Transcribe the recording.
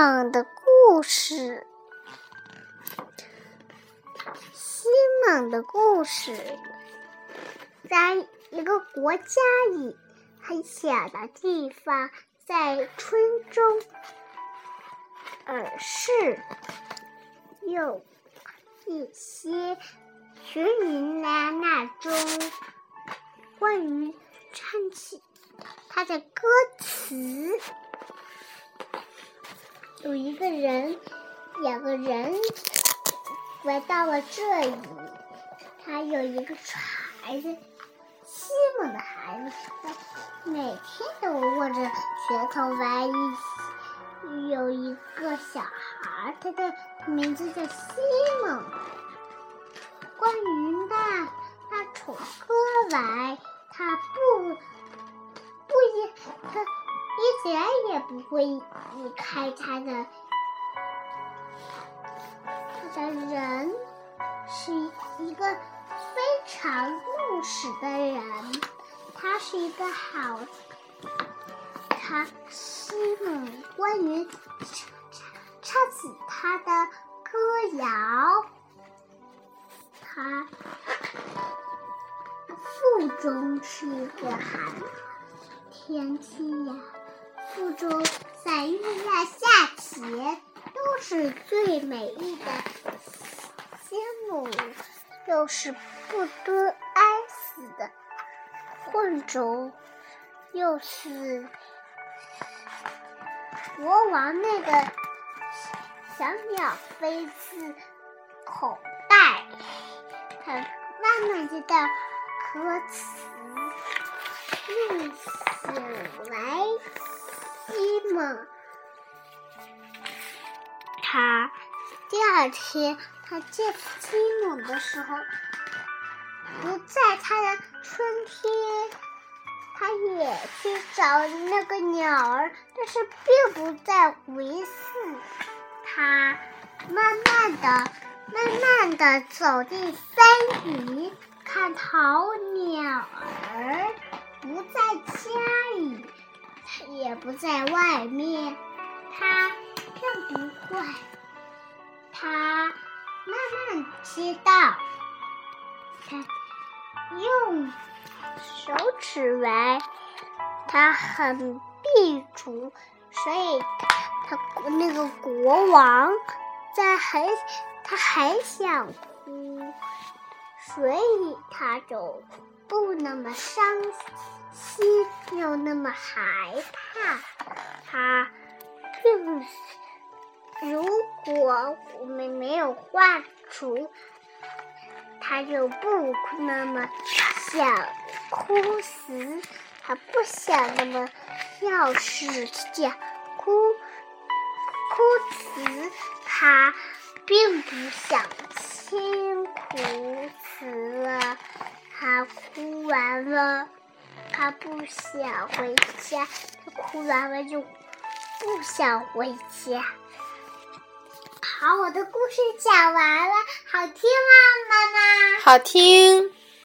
蒙的故事，西蒙的故事，在一个国家里，很小的地方，在村中，而是有一些学民来那中关于唱起他的歌词。有一个人，两个人来到了这里。他有一个孩子，西蒙的孩子，他每天都握着拳头玩一。有一个小孩，他的名字叫西蒙。关于那那首歌来，他不不也他。一点也不会离开他的，他的人是一个非常务实的人，他是一个好，他西蒙关于唱起他的歌谣，他腹中是一个寒天气呀。腹中在月亮下前，都是最美丽的仙母，又是不得哀死的。混种，又是国王那个小鸟飞自口袋，他慢慢知道歌词，他第二天他见西蒙的时候，不在他的春天，他也去找那个鸟儿，但是并不在回寺。他慢慢的、慢慢的走进森林，看桃鸟儿不在家里。也不在外面，他更不会。他慢慢知道，他用手指玩，他很闭足，所以他那个国王在很他很想哭，所以他就不那么伤心。又那么害怕，他并如果我们没有画出，他就不那么想哭死，他不想那么要是讲哭哭死，他并不想辛苦死了，他哭完了。他不想回家，他哭完了就不想回家。好，我的故事讲完了，好听吗，妈妈？好听。